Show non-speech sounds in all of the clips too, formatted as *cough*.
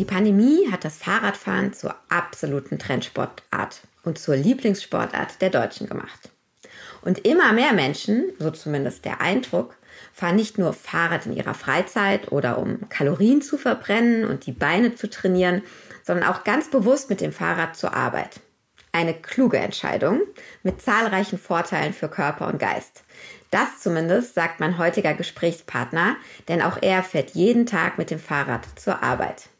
Die Pandemie hat das Fahrradfahren zur absoluten Trendsportart und zur Lieblingssportart der Deutschen gemacht. Und immer mehr Menschen, so zumindest der Eindruck, fahren nicht nur Fahrrad in ihrer Freizeit oder um Kalorien zu verbrennen und die Beine zu trainieren, sondern auch ganz bewusst mit dem Fahrrad zur Arbeit. Eine kluge Entscheidung mit zahlreichen Vorteilen für Körper und Geist. Das zumindest sagt mein heutiger Gesprächspartner, denn auch er fährt jeden Tag mit dem Fahrrad zur Arbeit.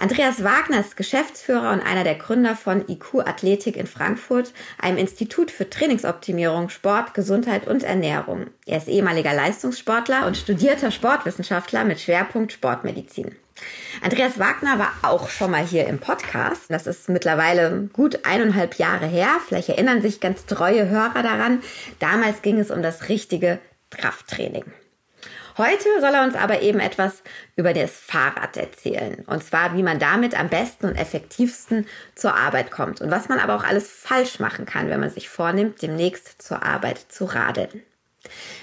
Andreas Wagner ist Geschäftsführer und einer der Gründer von IQ Athletik in Frankfurt, einem Institut für Trainingsoptimierung, Sport, Gesundheit und Ernährung. Er ist ehemaliger Leistungssportler und studierter Sportwissenschaftler mit Schwerpunkt Sportmedizin. Andreas Wagner war auch schon mal hier im Podcast. Das ist mittlerweile gut eineinhalb Jahre her. Vielleicht erinnern sich ganz treue Hörer daran. Damals ging es um das richtige Krafttraining. Heute soll er uns aber eben etwas über das Fahrrad erzählen. Und zwar, wie man damit am besten und effektivsten zur Arbeit kommt. Und was man aber auch alles falsch machen kann, wenn man sich vornimmt, demnächst zur Arbeit zu radeln.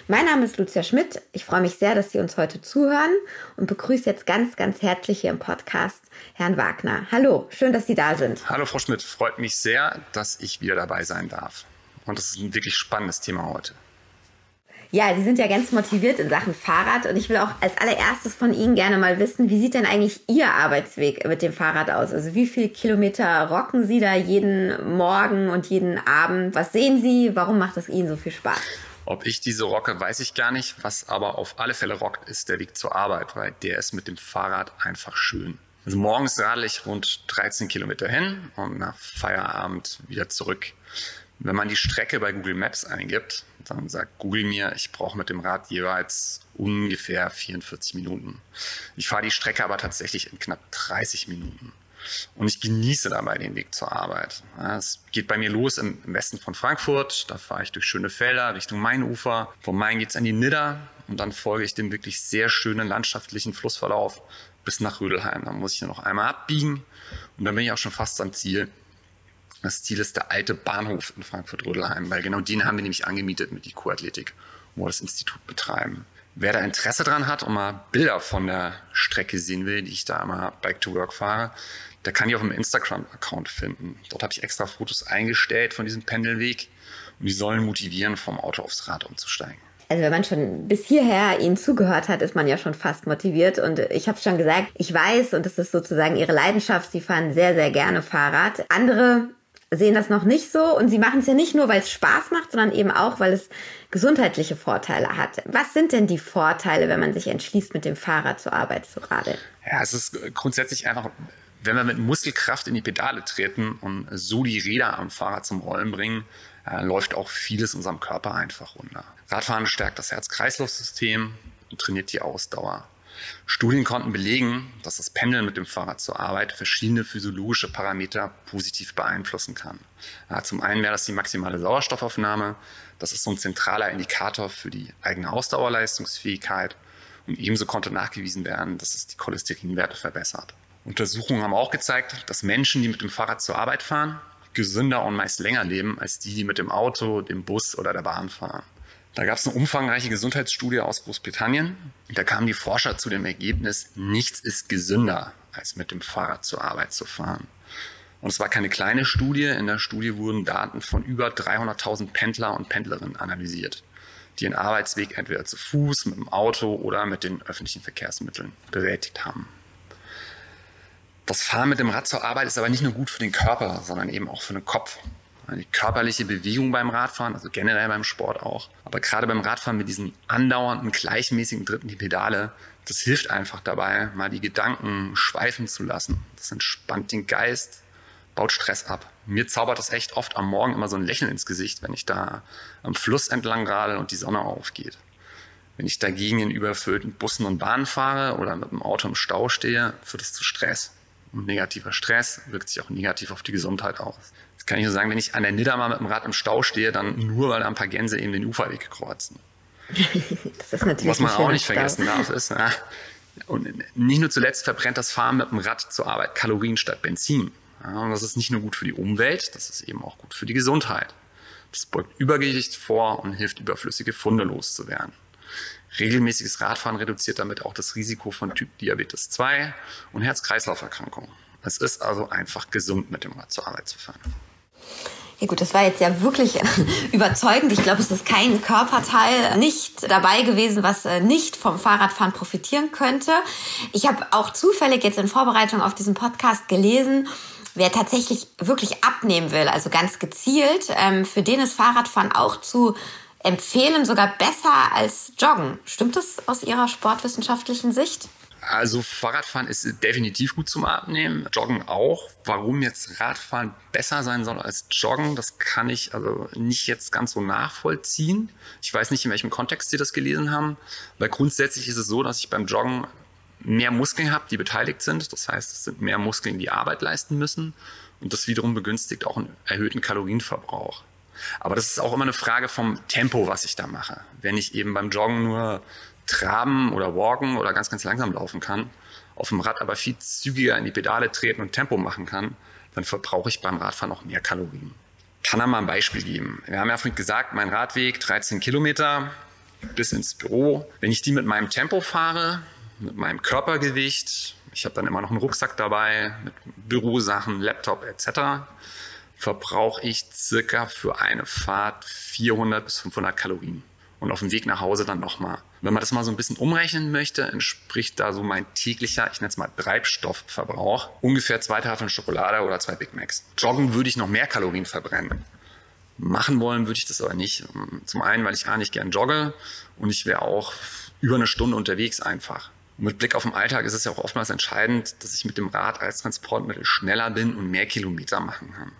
Mein Name ist Lucia Schmidt. Ich freue mich sehr, dass Sie uns heute zuhören und begrüße jetzt ganz, ganz herzlich hier im Podcast Herrn Wagner. Hallo, schön, dass Sie da sind. Hallo, Frau Schmidt. Freut mich sehr, dass ich wieder dabei sein darf. Und das ist ein wirklich spannendes Thema heute. Ja, Sie sind ja ganz motiviert in Sachen Fahrrad und ich will auch als allererstes von Ihnen gerne mal wissen, wie sieht denn eigentlich Ihr Arbeitsweg mit dem Fahrrad aus? Also wie viele Kilometer rocken Sie da jeden Morgen und jeden Abend? Was sehen Sie? Warum macht es Ihnen so viel Spaß? Ob ich diese rocke, weiß ich gar nicht. Was aber auf alle Fälle rockt, ist der Weg zur Arbeit, weil der ist mit dem Fahrrad einfach schön. Also morgens radel ich rund 13 Kilometer hin und nach Feierabend wieder zurück. Wenn man die Strecke bei Google Maps eingibt, dann sagt Google mir, ich brauche mit dem Rad jeweils ungefähr 44 Minuten. Ich fahre die Strecke aber tatsächlich in knapp 30 Minuten. Und ich genieße dabei den Weg zur Arbeit. Es geht bei mir los im Westen von Frankfurt. Da fahre ich durch schöne Felder Richtung Mainufer. Vom Main geht es an die Nidder und dann folge ich dem wirklich sehr schönen landschaftlichen Flussverlauf bis nach Rödelheim. Da muss ich noch einmal abbiegen und dann bin ich auch schon fast am Ziel. Das Ziel ist der alte Bahnhof in Frankfurt-Rödelheim, weil genau den haben wir nämlich angemietet mit IQ Athletik, wo wir das Institut betreiben. Wer da Interesse dran hat und mal Bilder von der Strecke sehen will, die ich da immer Bike to Work fahre, der kann die auf dem Instagram-Account finden. Dort habe ich extra Fotos eingestellt von diesem Pendelweg und die sollen motivieren, vom Auto aufs Rad umzusteigen. Also wenn man schon bis hierher Ihnen zugehört hat, ist man ja schon fast motiviert. Und ich habe schon gesagt, ich weiß, und das ist sozusagen Ihre Leidenschaft, Sie fahren sehr, sehr gerne Fahrrad. Andere sehen das noch nicht so und sie machen es ja nicht nur, weil es Spaß macht, sondern eben auch, weil es gesundheitliche Vorteile hat. Was sind denn die Vorteile, wenn man sich entschließt, mit dem Fahrrad zur Arbeit zu radeln? Ja, es ist grundsätzlich einfach, wenn wir mit Muskelkraft in die Pedale treten und so die Räder am Fahrrad zum Rollen bringen, äh, läuft auch vieles unserem Körper einfach runter. Radfahren stärkt das Herz-Kreislauf-System und trainiert die Ausdauer. Studien konnten belegen, dass das Pendeln mit dem Fahrrad zur Arbeit verschiedene physiologische Parameter positiv beeinflussen kann. Ja, zum einen wäre das die maximale Sauerstoffaufnahme. Das ist so ein zentraler Indikator für die eigene Ausdauerleistungsfähigkeit. Und ebenso konnte nachgewiesen werden, dass es die Cholesterinwerte verbessert. Untersuchungen haben auch gezeigt, dass Menschen, die mit dem Fahrrad zur Arbeit fahren, gesünder und meist länger leben als die, die mit dem Auto, dem Bus oder der Bahn fahren. Da gab es eine umfangreiche Gesundheitsstudie aus Großbritannien. Da kamen die Forscher zu dem Ergebnis, nichts ist gesünder, als mit dem Fahrrad zur Arbeit zu fahren. Und es war keine kleine Studie. In der Studie wurden Daten von über 300.000 Pendler und Pendlerinnen analysiert, die ihren Arbeitsweg entweder zu Fuß, mit dem Auto oder mit den öffentlichen Verkehrsmitteln bewältigt haben. Das Fahren mit dem Rad zur Arbeit ist aber nicht nur gut für den Körper, sondern eben auch für den Kopf die körperliche Bewegung beim Radfahren, also generell beim Sport auch. Aber gerade beim Radfahren mit diesen andauernden, gleichmäßigen Dritten die Pedale, das hilft einfach dabei, mal die Gedanken schweifen zu lassen. Das entspannt den Geist, baut Stress ab. Mir zaubert das echt oft am Morgen immer so ein Lächeln ins Gesicht, wenn ich da am Fluss entlang radel und die Sonne aufgeht. Wenn ich dagegen in überfüllten Bussen und Bahnen fahre oder mit dem Auto im Stau stehe, führt es zu Stress. Und negativer Stress wirkt sich auch negativ auf die Gesundheit aus. Kann ich nur sagen, wenn ich an der Nidda mal mit dem Rad im Stau stehe, dann nur, weil da ein paar Gänse eben den Uferweg kreuzen. *laughs* das ist natürlich Was man auch nicht Stau. vergessen darf, ist, ja, und nicht nur zuletzt verbrennt das Fahren mit dem Rad zur Arbeit Kalorien statt Benzin. Ja, und das ist nicht nur gut für die Umwelt, das ist eben auch gut für die Gesundheit. Das beugt Übergewicht vor und hilft, überflüssige Funde loszuwerden. Regelmäßiges Radfahren reduziert damit auch das Risiko von Typ Diabetes 2 und Herz-Kreislauf-Erkrankungen. Es ist also einfach gesund, mit dem Rad zur Arbeit zu fahren. Ja gut, das war jetzt ja wirklich *laughs* überzeugend. Ich glaube, es ist kein Körperteil nicht dabei gewesen, was äh, nicht vom Fahrradfahren profitieren könnte. Ich habe auch zufällig jetzt in Vorbereitung auf diesen Podcast gelesen, wer tatsächlich wirklich abnehmen will, also ganz gezielt, ähm, für den ist Fahrradfahren auch zu empfehlen, sogar besser als Joggen. Stimmt das aus Ihrer sportwissenschaftlichen Sicht? Also Fahrradfahren ist definitiv gut zum Abnehmen, Joggen auch. Warum jetzt Radfahren besser sein soll als Joggen, das kann ich also nicht jetzt ganz so nachvollziehen. Ich weiß nicht, in welchem Kontext Sie das gelesen haben, weil grundsätzlich ist es so, dass ich beim Joggen mehr Muskeln habe, die beteiligt sind. Das heißt, es sind mehr Muskeln, die Arbeit leisten müssen. Und das wiederum begünstigt auch einen erhöhten Kalorienverbrauch. Aber das ist auch immer eine Frage vom Tempo, was ich da mache. Wenn ich eben beim Joggen nur traben oder walken oder ganz, ganz langsam laufen kann, auf dem Rad aber viel zügiger in die Pedale treten und Tempo machen kann, dann verbrauche ich beim Radfahren auch mehr Kalorien. Kann er mal ein Beispiel geben. Wir haben ja vorhin gesagt, mein Radweg 13 Kilometer bis ins Büro. Wenn ich die mit meinem Tempo fahre, mit meinem Körpergewicht, ich habe dann immer noch einen Rucksack dabei mit Bürosachen, Laptop etc., verbrauche ich circa für eine Fahrt 400 bis 500 Kalorien. Und auf dem Weg nach Hause dann nochmal. Wenn man das mal so ein bisschen umrechnen möchte, entspricht da so mein täglicher, ich nenne es mal Treibstoffverbrauch, ungefähr zwei Tafeln Schokolade oder zwei Big Macs. Joggen würde ich noch mehr Kalorien verbrennen. Machen wollen würde ich das aber nicht. Zum einen, weil ich gar nicht gern jogge und ich wäre auch über eine Stunde unterwegs einfach. Und mit Blick auf den Alltag ist es ja auch oftmals entscheidend, dass ich mit dem Rad als Transportmittel schneller bin und mehr Kilometer machen kann.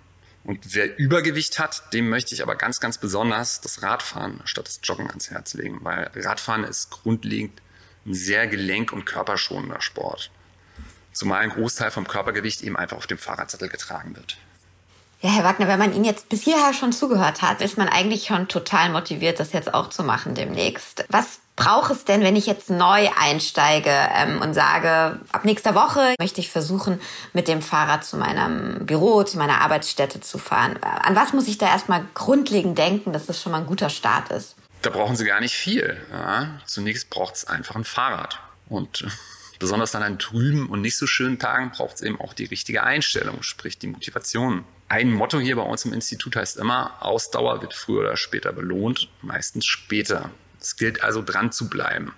Und wer Übergewicht hat, dem möchte ich aber ganz, ganz besonders das Radfahren statt das Joggen ans Herz legen, weil Radfahren ist grundlegend ein sehr gelenk- und körperschonender Sport. Zumal ein Großteil vom Körpergewicht eben einfach auf dem Fahrradsattel getragen wird. Ja, Herr Wagner, wenn man Ihnen jetzt bis hierher schon zugehört hat, ist man eigentlich schon total motiviert, das jetzt auch zu machen demnächst. Was brauche es denn, wenn ich jetzt neu einsteige ähm, und sage, ab nächster Woche möchte ich versuchen, mit dem Fahrrad zu meinem Büro, zu meiner Arbeitsstätte zu fahren? An was muss ich da erstmal grundlegend denken, dass das schon mal ein guter Start ist? Da brauchen Sie gar nicht viel. Ja. Zunächst braucht es einfach ein Fahrrad. Und besonders an trüben und nicht so schönen Tagen braucht es eben auch die richtige Einstellung, sprich die Motivation. Ein Motto hier bei uns im Institut heißt immer, Ausdauer wird früher oder später belohnt, meistens später. Es gilt also dran zu bleiben.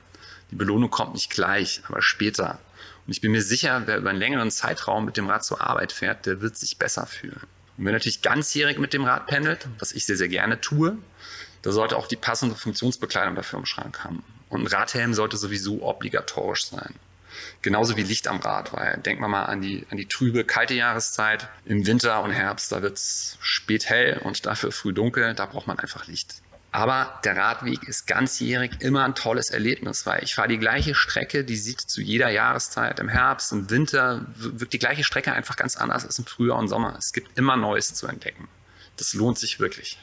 Die Belohnung kommt nicht gleich, aber später. Und ich bin mir sicher, wer über einen längeren Zeitraum mit dem Rad zur Arbeit fährt, der wird sich besser fühlen. Und wer natürlich ganzjährig mit dem Rad pendelt, was ich sehr, sehr gerne tue, da sollte auch die passende Funktionsbekleidung dafür im Schrank haben. Und ein Radhelm sollte sowieso obligatorisch sein. Genauso wie Licht am Rad, weil denkt man mal an die, an die trübe, kalte Jahreszeit. Im Winter und Herbst, da wird es spät hell und dafür früh dunkel, da braucht man einfach Licht. Aber der Radweg ist ganzjährig immer ein tolles Erlebnis, weil ich fahre die gleiche Strecke, die sieht zu jeder Jahreszeit im Herbst, im Winter, wirkt die gleiche Strecke einfach ganz anders als im Frühjahr und Sommer. Es gibt immer Neues zu entdecken. Das lohnt sich wirklich.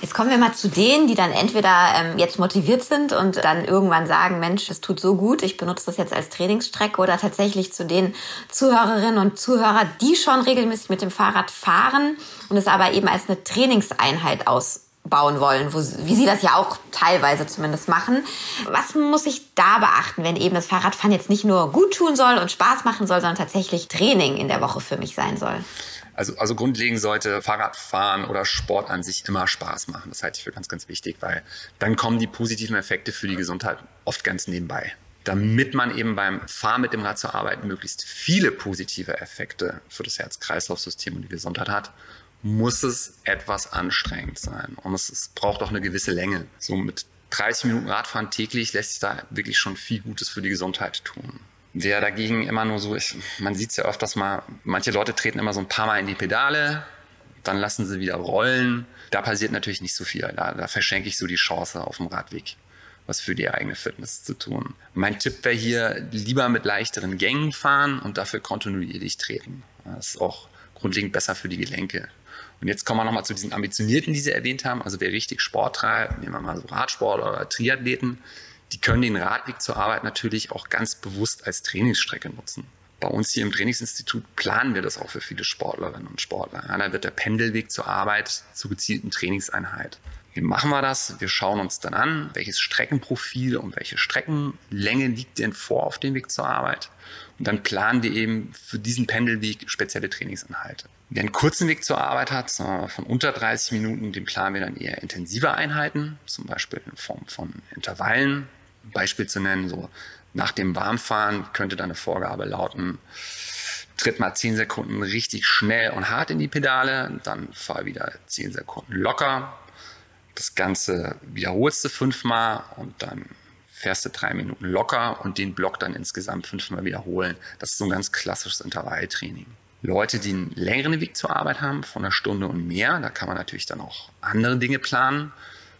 Jetzt kommen wir mal zu denen, die dann entweder ähm, jetzt motiviert sind und dann irgendwann sagen, Mensch, es tut so gut, ich benutze das jetzt als Trainingsstrecke oder tatsächlich zu den Zuhörerinnen und Zuhörer, die schon regelmäßig mit dem Fahrrad fahren und es aber eben als eine Trainingseinheit aus bauen wollen, wo, wie Sie das ja auch teilweise zumindest machen. Was muss ich da beachten, wenn eben das Fahrradfahren jetzt nicht nur gut tun soll und Spaß machen soll, sondern tatsächlich Training in der Woche für mich sein soll? Also, also grundlegend sollte Fahrradfahren oder Sport an sich immer Spaß machen. Das halte ich für ganz, ganz wichtig, weil dann kommen die positiven Effekte für die Gesundheit oft ganz nebenbei. Damit man eben beim Fahren mit dem Rad zur Arbeit möglichst viele positive Effekte für das Herz-Kreislauf-System und die Gesundheit hat, muss es etwas anstrengend sein. Und es, es braucht auch eine gewisse Länge. So mit 30 Minuten Radfahren täglich lässt sich da wirklich schon viel Gutes für die Gesundheit tun. Wer dagegen immer nur so ist, man sieht es ja öfters mal, manche Leute treten immer so ein paar Mal in die Pedale, dann lassen sie wieder rollen. Da passiert natürlich nicht so viel. Da, da verschenke ich so die Chance auf dem Radweg, was für die eigene Fitness zu tun. Mein Tipp wäre hier, lieber mit leichteren Gängen fahren und dafür kontinuierlich treten. Das ist auch grundlegend besser für die Gelenke. Und jetzt kommen wir nochmal zu diesen Ambitionierten, die Sie erwähnt haben. Also wer richtig Sport treibt, nehmen wir mal so Radsport oder Triathleten, die können den Radweg zur Arbeit natürlich auch ganz bewusst als Trainingsstrecke nutzen. Bei uns hier im Trainingsinstitut planen wir das auch für viele Sportlerinnen und Sportler. Ja, da wird der Pendelweg zur Arbeit zur gezielten Trainingseinheit. Wie machen wir das? Wir schauen uns dann an, welches Streckenprofil und welche Streckenlänge liegt denn vor auf dem Weg zur Arbeit. Und dann planen wir eben für diesen Pendelweg spezielle Trainingsinhalte. Wer einen kurzen Weg zur Arbeit hat, von unter 30 Minuten, den planen wir dann eher intensive Einheiten, zum Beispiel in Form von Intervallen. Ein Beispiel zu nennen, so nach dem Warmfahren könnte dann eine Vorgabe lauten, tritt mal 10 Sekunden richtig schnell und hart in die Pedale, dann fahr wieder 10 Sekunden locker. Das Ganze wiederholst du fünfmal und dann fährst du drei Minuten locker und den Block dann insgesamt fünfmal wiederholen. Das ist so ein ganz klassisches Intervalltraining. Leute, die einen längeren Weg zur Arbeit haben, von einer Stunde und mehr, da kann man natürlich dann auch andere Dinge planen.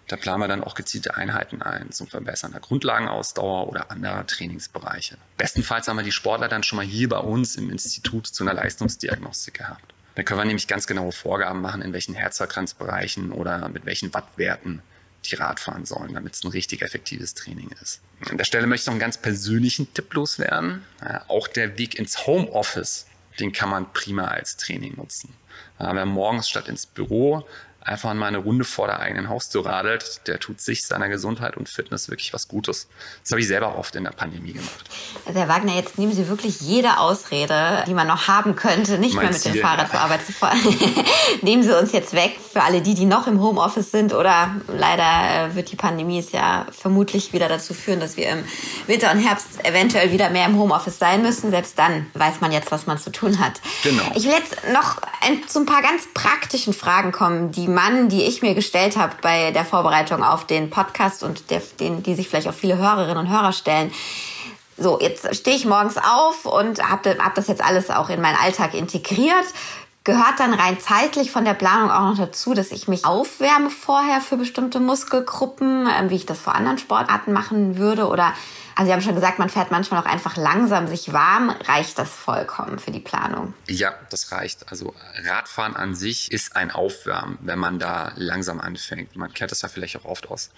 Da planen wir dann auch gezielte Einheiten ein zum Verbessern der Grundlagenausdauer oder anderer Trainingsbereiche. Bestenfalls haben wir die Sportler dann schon mal hier bei uns im Institut zu einer Leistungsdiagnostik gehabt. Da können wir nämlich ganz genaue Vorgaben machen, in welchen Herzfrequenzbereichen oder mit welchen Wattwerten die Radfahren sollen, damit es ein richtig effektives Training ist. An der Stelle möchte ich noch einen ganz persönlichen Tipp loswerden. Auch der Weg ins Homeoffice, den kann man prima als Training nutzen. Ja, wer morgens statt ins Büro einfach mal eine Runde vor der eigenen Haustür radelt, der tut sich, seiner Gesundheit und Fitness wirklich was Gutes. Das habe ich selber oft in der Pandemie gemacht. Also Herr Wagner, jetzt nehmen Sie wirklich jede Ausrede, die man noch haben könnte, nicht mein mehr mit Ziel, dem Fahrrad ja. zur Arbeit zu fahren. *laughs* nehmen Sie uns jetzt weg für alle die, die noch im Homeoffice sind oder leider äh, wird die Pandemie es ja vermutlich wieder dazu führen, dass wir im Winter und Herbst eventuell wieder mehr im Homeoffice sein müssen. Selbst dann weiß man jetzt, was man zu tun hat. Genau. Ich will jetzt noch zu ein paar ganz praktischen Fragen kommen, die Mann, die ich mir gestellt habe bei der Vorbereitung auf den Podcast und der, den, die sich vielleicht auch viele Hörerinnen und Hörer stellen. So, jetzt stehe ich morgens auf und habe hab das jetzt alles auch in meinen Alltag integriert. Gehört dann rein zeitlich von der Planung auch noch dazu, dass ich mich aufwärme vorher für bestimmte Muskelgruppen, äh, wie ich das vor anderen Sportarten machen würde? Oder also Sie haben schon gesagt, man fährt manchmal auch einfach langsam sich warm. Reicht das vollkommen für die Planung? Ja, das reicht. Also Radfahren an sich ist ein Aufwärmen, wenn man da langsam anfängt. Man kennt das ja vielleicht auch oft aus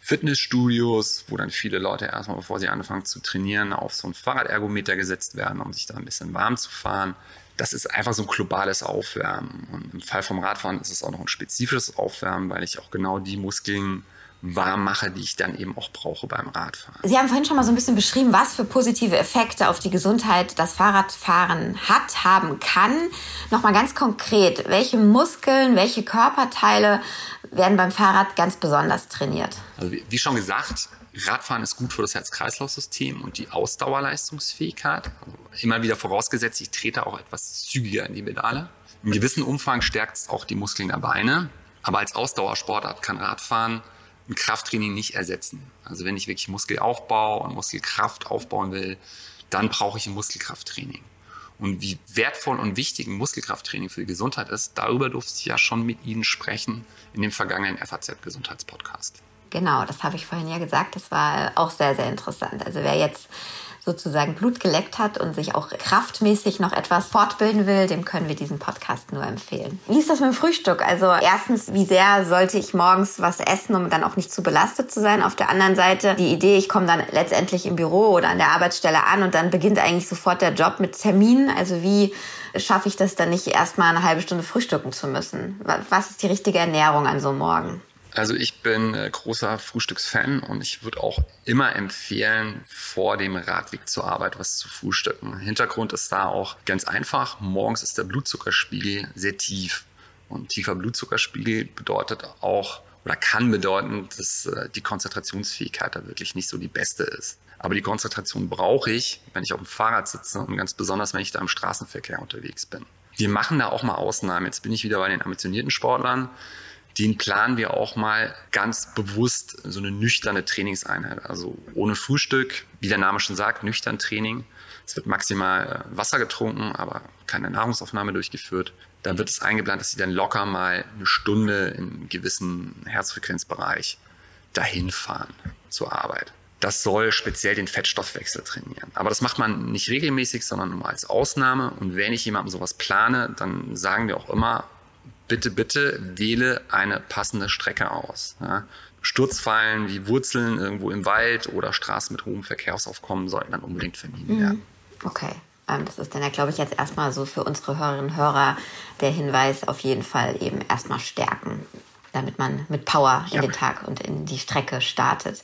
Fitnessstudios, wo dann viele Leute erstmal, bevor sie anfangen zu trainieren, auf so ein Fahrradergometer gesetzt werden, um sich da ein bisschen warm zu fahren. Das ist einfach so ein globales Aufwärmen. Und im Fall vom Radfahren ist es auch noch ein spezifisches Aufwärmen, weil ich auch genau die Muskeln warm mache, die ich dann eben auch brauche beim Radfahren. Sie haben vorhin schon mal so ein bisschen beschrieben, was für positive Effekte auf die Gesundheit das Fahrradfahren hat, haben kann. Nochmal ganz konkret, welche Muskeln, welche Körperteile werden beim Fahrrad ganz besonders trainiert? Also wie schon gesagt, Radfahren ist gut für das Herz-Kreislauf-System und die Ausdauerleistungsfähigkeit. Also immer wieder vorausgesetzt, ich trete auch etwas zügiger in die Pedale. Im gewissen Umfang stärkt es auch die Muskeln der Beine. Aber als Ausdauersportart kann Radfahren ein Krafttraining nicht ersetzen. Also wenn ich wirklich Muskelaufbau und Muskelkraft aufbauen will, dann brauche ich ein Muskelkrafttraining. Und wie wertvoll und wichtig ein Muskelkrafttraining für die Gesundheit ist, darüber durfte ich ja schon mit Ihnen sprechen in dem vergangenen FAZ-Gesundheitspodcast. Genau, das habe ich vorhin ja gesagt. Das war auch sehr, sehr interessant. Also wer jetzt sozusagen Blut geleckt hat und sich auch kraftmäßig noch etwas fortbilden will, dem können wir diesen Podcast nur empfehlen. Wie ist das mit dem Frühstück? Also erstens, wie sehr sollte ich morgens was essen, um dann auch nicht zu belastet zu sein? Auf der anderen Seite die Idee, ich komme dann letztendlich im Büro oder an der Arbeitsstelle an und dann beginnt eigentlich sofort der Job mit Terminen. Also wie schaffe ich das dann nicht erstmal eine halbe Stunde frühstücken zu müssen? Was ist die richtige Ernährung an so einem Morgen? Also ich bin äh, großer Frühstücksfan und ich würde auch immer empfehlen, vor dem Radweg zur Arbeit was zu frühstücken. Hintergrund ist da auch ganz einfach. Morgens ist der Blutzuckerspiegel sehr tief. Und tiefer Blutzuckerspiegel bedeutet auch oder kann bedeuten, dass äh, die Konzentrationsfähigkeit da wirklich nicht so die beste ist. Aber die Konzentration brauche ich, wenn ich auf dem Fahrrad sitze und ganz besonders, wenn ich da im Straßenverkehr unterwegs bin. Wir machen da auch mal Ausnahmen. Jetzt bin ich wieder bei den ambitionierten Sportlern den planen wir auch mal ganz bewusst so eine nüchterne Trainingseinheit. Also ohne Frühstück, wie der Name schon sagt, nüchtern Training. Es wird maximal äh, Wasser getrunken, aber keine Nahrungsaufnahme durchgeführt. Dann wird es eingeplant, dass sie dann locker mal eine Stunde im gewissen Herzfrequenzbereich dahin fahren zur Arbeit. Das soll speziell den Fettstoffwechsel trainieren. Aber das macht man nicht regelmäßig, sondern nur als Ausnahme. Und wenn ich jemandem sowas plane, dann sagen wir auch immer, bitte, bitte wähle eine passende Strecke aus. Ja. Sturzfallen wie Wurzeln irgendwo im Wald oder Straßen mit hohem Verkehrsaufkommen sollten dann unbedingt vermieden mhm. werden. Okay. Ähm, das ist dann ja, glaube ich, jetzt erstmal so für unsere Hörerinnen und Hörer der Hinweis auf jeden Fall eben erstmal stärken. Damit man mit Power in ja. den Tag und in die Strecke startet.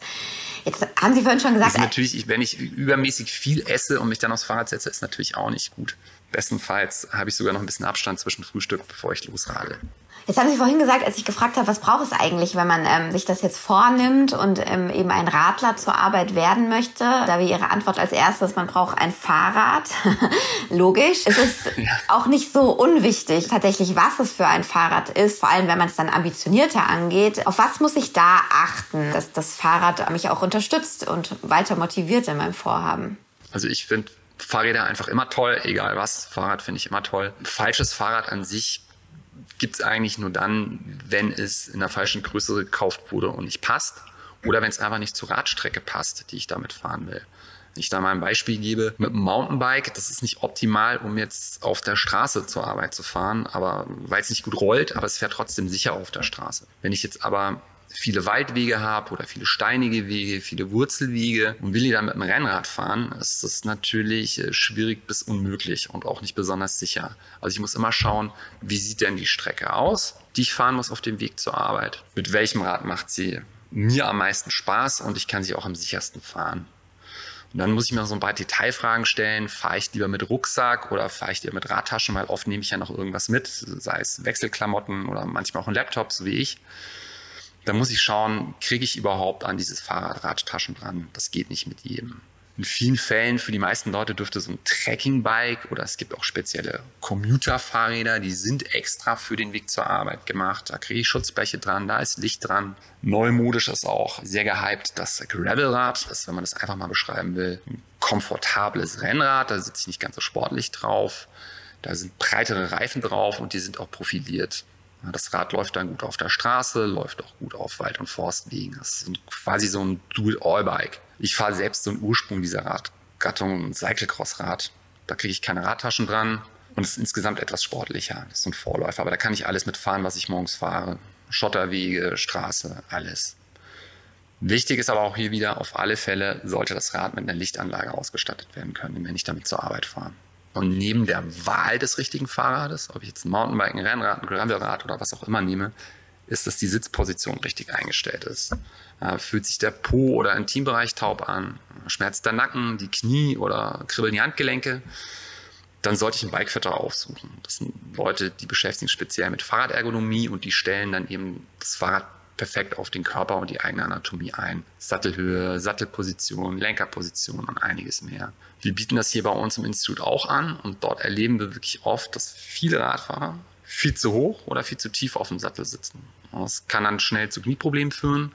Jetzt haben Sie vorhin schon gesagt. natürlich, wenn ich übermäßig viel esse und mich dann aufs Fahrrad setze, ist natürlich auch nicht gut. Bestenfalls habe ich sogar noch ein bisschen Abstand zwischen Frühstück, bevor ich losradel. Jetzt haben Sie vorhin gesagt, als ich gefragt habe, was braucht es eigentlich, wenn man ähm, sich das jetzt vornimmt und ähm, eben ein Radler zur Arbeit werden möchte? Da wäre Ihre Antwort als erstes, man braucht ein Fahrrad. *laughs* Logisch. Es ist *laughs* ja. auch nicht so unwichtig, tatsächlich, was es für ein Fahrrad ist, vor allem wenn man es dann ambitionierter angeht. Auf was muss ich da achten, dass das Fahrrad mich auch unterstützt und weiter motiviert in meinem Vorhaben? Also ich finde Fahrräder einfach immer toll, egal was. Fahrrad finde ich immer toll. Falsches Fahrrad an sich gibt es eigentlich nur dann, wenn es in der falschen Größe gekauft wurde und nicht passt oder wenn es einfach nicht zur Radstrecke passt, die ich damit fahren will. Wenn ich da mal ein Beispiel gebe, mit einem Mountainbike, das ist nicht optimal, um jetzt auf der Straße zur Arbeit zu fahren, aber weil es nicht gut rollt, aber es fährt trotzdem sicher auf der Straße. Wenn ich jetzt aber viele Waldwege habe oder viele steinige Wege, viele Wurzelwege und will die dann mit dem Rennrad fahren, ist das natürlich äh, schwierig bis unmöglich und auch nicht besonders sicher. Also ich muss immer schauen, wie sieht denn die Strecke aus, die ich fahren muss auf dem Weg zur Arbeit. Mit welchem Rad macht sie mir am meisten Spaß und ich kann sie auch am sichersten fahren. Und dann muss ich mir so ein paar Detailfragen stellen. Fahre ich lieber mit Rucksack oder fahre ich lieber mit Radtaschen? Weil oft nehme ich ja noch irgendwas mit, sei es Wechselklamotten oder manchmal auch ein Laptop, so wie ich. Da muss ich schauen, kriege ich überhaupt an dieses Fahrrad Radtaschen dran? Das geht nicht mit jedem. In vielen Fällen, für die meisten Leute dürfte so ein Trekkingbike oder es gibt auch spezielle Commuter-Fahrräder, die sind extra für den Weg zur Arbeit gemacht. Da kriege ich Schutzbleche dran, da ist Licht dran. Neumodisch ist auch sehr gehypt das Gravelrad, das, wenn man das einfach mal beschreiben will, ein komfortables Rennrad, da sitze ich nicht ganz so sportlich drauf. Da sind breitere Reifen drauf und die sind auch profiliert. Das Rad läuft dann gut auf der Straße, läuft auch gut auf Wald- und Forstwegen. Das ist quasi so ein Dual-All-Bike. Ich fahre selbst so einen Ursprung dieser Radgattung, ein Cyclecross-Rad. Da kriege ich keine Radtaschen dran und es ist insgesamt etwas sportlicher. Das ist so ein Vorläufer, aber da kann ich alles mitfahren, was ich morgens fahre. Schotterwege, Straße, alles. Wichtig ist aber auch hier wieder, auf alle Fälle sollte das Rad mit einer Lichtanlage ausgestattet werden können, wenn ich damit zur Arbeit fahre. Und neben der Wahl des richtigen Fahrrades, ob ich jetzt ein Mountainbike, ein Rennrad, ein Gravelrad oder was auch immer nehme, ist, dass die Sitzposition richtig eingestellt ist. Fühlt sich der Po oder Intimbereich taub an, schmerzt der Nacken, die Knie oder kribbeln die Handgelenke, dann sollte ich einen Bikefitter aufsuchen. Das sind Leute, die beschäftigen sich speziell mit Fahrradergonomie und die stellen dann eben das Fahrrad perfekt auf den Körper und die eigene Anatomie ein. Sattelhöhe, Sattelposition, Lenkerposition und einiges mehr. Wir bieten das hier bei uns im Institut auch an und dort erleben wir wirklich oft, dass viele Radfahrer viel zu hoch oder viel zu tief auf dem Sattel sitzen. Das kann dann schnell zu Knieproblemen führen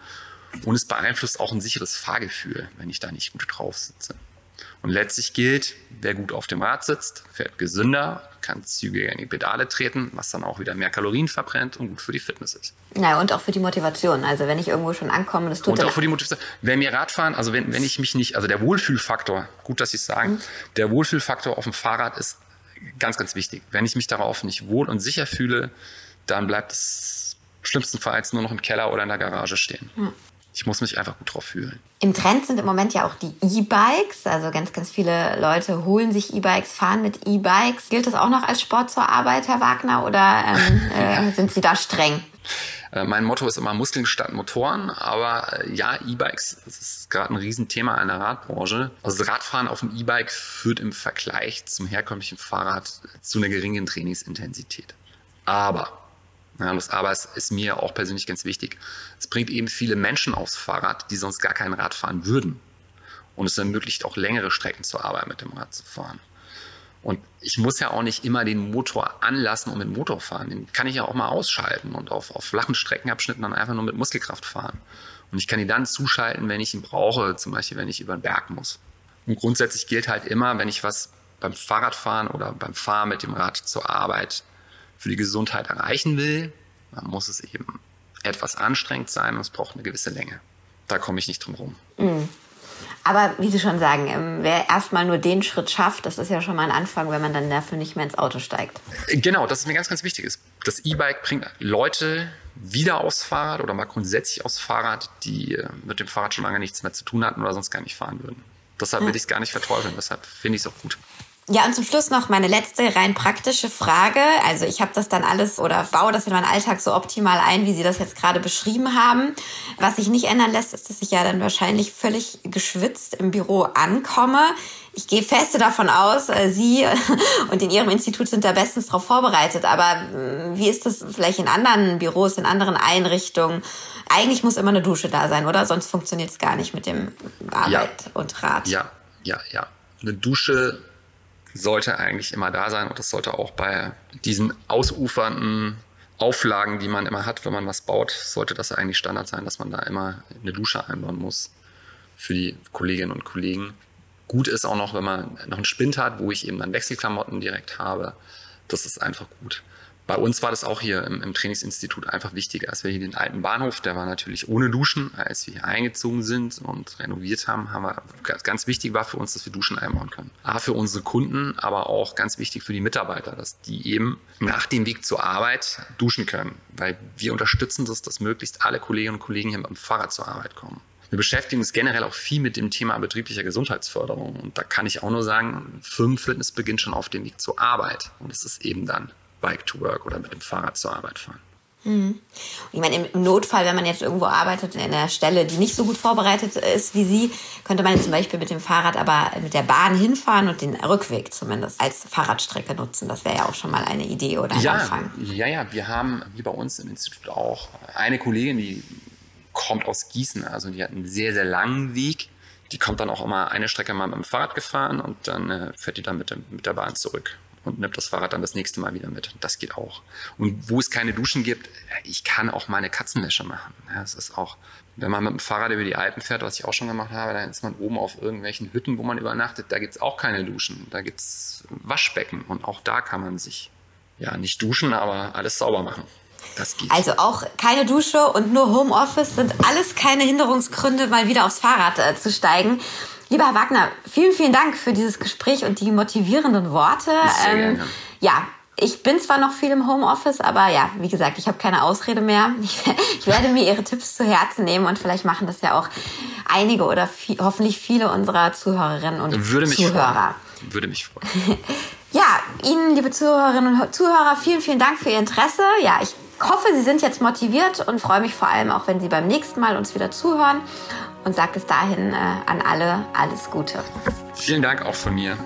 und es beeinflusst auch ein sicheres Fahrgefühl, wenn ich da nicht gut drauf sitze. Und letztlich gilt, wer gut auf dem Rad sitzt, fährt gesünder, kann zügiger in die Pedale treten, was dann auch wieder mehr Kalorien verbrennt und gut für die Fitness ist. Ja, und auch für die Motivation. Also wenn ich irgendwo schon ankomme, das tut Und auch für die Motivation. Wenn mir Radfahren, also wenn, wenn ich mich nicht, also der Wohlfühlfaktor, gut, dass Sie es sagen, mhm. der Wohlfühlfaktor auf dem Fahrrad ist ganz, ganz wichtig. Wenn ich mich darauf nicht wohl und sicher fühle, dann bleibt es schlimmstenfalls nur noch im Keller oder in der Garage stehen. Mhm ich muss mich einfach gut drauf fühlen. Im Trend sind im Moment ja auch die E-Bikes. Also ganz, ganz viele Leute holen sich E-Bikes, fahren mit E-Bikes. Gilt das auch noch als Sport zur Arbeit, Herr Wagner, oder ähm, *laughs* äh, sind Sie da streng? Äh, mein Motto ist immer Muskeln statt Motoren, aber äh, ja, E-Bikes, das ist gerade ein Riesenthema in der Radbranche. Also das Radfahren auf dem E-Bike führt im Vergleich zum herkömmlichen Fahrrad zu einer geringen Trainingsintensität. Aber ja, das Aber ist, ist mir auch persönlich ganz wichtig. Es bringt eben viele Menschen aufs Fahrrad, die sonst gar kein Rad fahren würden. Und es ermöglicht auch längere Strecken zur Arbeit mit dem Rad zu fahren. Und ich muss ja auch nicht immer den Motor anlassen und mit Motor fahren. Den kann ich ja auch mal ausschalten und auf, auf flachen Streckenabschnitten dann einfach nur mit Muskelkraft fahren. Und ich kann ihn dann zuschalten, wenn ich ihn brauche, zum Beispiel wenn ich über den Berg muss. Und grundsätzlich gilt halt immer, wenn ich was beim Fahrradfahren oder beim Fahren mit dem Rad zur Arbeit für die Gesundheit erreichen will, dann muss es eben etwas anstrengend sein und es braucht eine gewisse Länge. Da komme ich nicht drum rum. Mhm. Aber wie Sie schon sagen, ähm, wer erstmal nur den Schritt schafft, das ist ja schon mal ein Anfang, wenn man dann dafür nicht mehr ins Auto steigt. Genau, das ist mir ganz, ganz wichtig. Das E-Bike bringt Leute wieder aufs Fahrrad oder mal grundsätzlich aufs Fahrrad, die äh, mit dem Fahrrad schon lange nichts mehr zu tun hatten oder sonst gar nicht fahren würden. Deshalb will ich es gar nicht verteufeln. Deshalb finde ich es auch gut. Ja, und zum Schluss noch meine letzte rein praktische Frage. Also ich habe das dann alles oder baue das in meinen Alltag so optimal ein, wie Sie das jetzt gerade beschrieben haben. Was sich nicht ändern lässt, ist, dass ich ja dann wahrscheinlich völlig geschwitzt im Büro ankomme. Ich gehe feste davon aus, äh, Sie *laughs* und in Ihrem Institut sind da bestens darauf vorbereitet. Aber mm, wie ist das vielleicht in anderen Büros, in anderen Einrichtungen? Eigentlich muss immer eine Dusche da sein, oder? Sonst funktioniert es gar nicht mit dem Arbeit ja. und Rat. Ja, ja, ja. Eine Dusche sollte eigentlich immer da sein und das sollte auch bei diesen ausufernden Auflagen, die man immer hat, wenn man was baut, sollte das eigentlich Standard sein, dass man da immer eine Dusche einbauen muss für die Kolleginnen und Kollegen. Gut ist auch noch, wenn man noch einen Spind hat, wo ich eben dann Wechselklamotten direkt habe. Das ist einfach gut. Bei uns war das auch hier im, im, Trainingsinstitut einfach wichtig, als wir hier den alten Bahnhof, der war natürlich ohne Duschen, als wir hier eingezogen sind und renoviert haben, haben wir, ganz wichtig war für uns, dass wir Duschen einbauen können. A, für unsere Kunden, aber auch ganz wichtig für die Mitarbeiter, dass die eben nach dem Weg zur Arbeit duschen können, weil wir unterstützen das, dass möglichst alle Kolleginnen und Kollegen hier mit dem Fahrrad zur Arbeit kommen. Wir beschäftigen uns generell auch viel mit dem Thema betrieblicher Gesundheitsförderung. Und da kann ich auch nur sagen, Firmenfitness beginnt schon auf dem Weg zur Arbeit. Und es ist eben dann Bike to Work oder mit dem Fahrrad zur Arbeit fahren. Mhm. Ich meine, im Notfall, wenn man jetzt irgendwo arbeitet in einer Stelle, die nicht so gut vorbereitet ist wie Sie, könnte man zum Beispiel mit dem Fahrrad aber mit der Bahn hinfahren und den Rückweg zumindest als Fahrradstrecke nutzen. Das wäre ja auch schon mal eine Idee oder ein ja, Anfang. Ja, ja, wir haben wie bei uns im Institut auch eine Kollegin, die kommt aus Gießen, also die hat einen sehr, sehr langen Weg. Die kommt dann auch immer eine Strecke mal mit dem Fahrrad gefahren und dann äh, fährt die dann mit, dem, mit der Bahn zurück und nimmt das Fahrrad dann das nächste Mal wieder mit. Das geht auch. Und wo es keine Duschen gibt, ich kann auch meine Katzenwäsche machen. Ja, es ist auch, wenn man mit dem Fahrrad über die Alpen fährt, was ich auch schon gemacht habe, dann ist man oben auf irgendwelchen Hütten, wo man übernachtet. Da gibt es auch keine Duschen. Da gibt es Waschbecken und auch da kann man sich ja nicht duschen, aber alles sauber machen. Das geht. Also auch keine Dusche und nur Homeoffice sind alles keine Hinderungsgründe, mal wieder aufs Fahrrad äh, zu steigen. Lieber Herr Wagner, vielen, vielen Dank für dieses Gespräch und die motivierenden Worte. Sehr ähm, gerne. Ja, ich bin zwar noch viel im Homeoffice, aber ja, wie gesagt, ich habe keine Ausrede mehr. *laughs* Ich, ich, werde mir Ihre Tipps zu Herzen nehmen und vielleicht machen das ja auch einige oder viel, hoffentlich viele unserer Zuhörerinnen und Würde mich Zuhörer. Freuen. Würde mich freuen. *laughs* ja, Ihnen, liebe Zuhörerinnen und Zuhörer, vielen, vielen Dank für Ihr Interesse. Ja, ich hoffe, Sie sind jetzt motiviert und freue mich vor allem auch, wenn Sie beim nächsten Mal uns wieder zuhören und sage bis dahin äh, an alle alles Gute. Vielen Dank auch von mir.